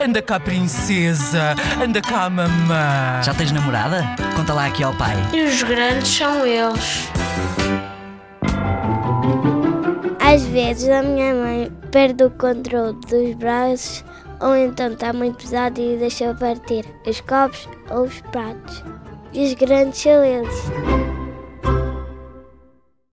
Anda cá, princesa. Anda cá, mamã. Já tens namorada? Conta lá aqui ao pai. E os grandes são eles. Às vezes a minha mãe perde o controle dos braços ou então está muito pesado e deixa partir os copos ou os pratos. E os grandes são eles.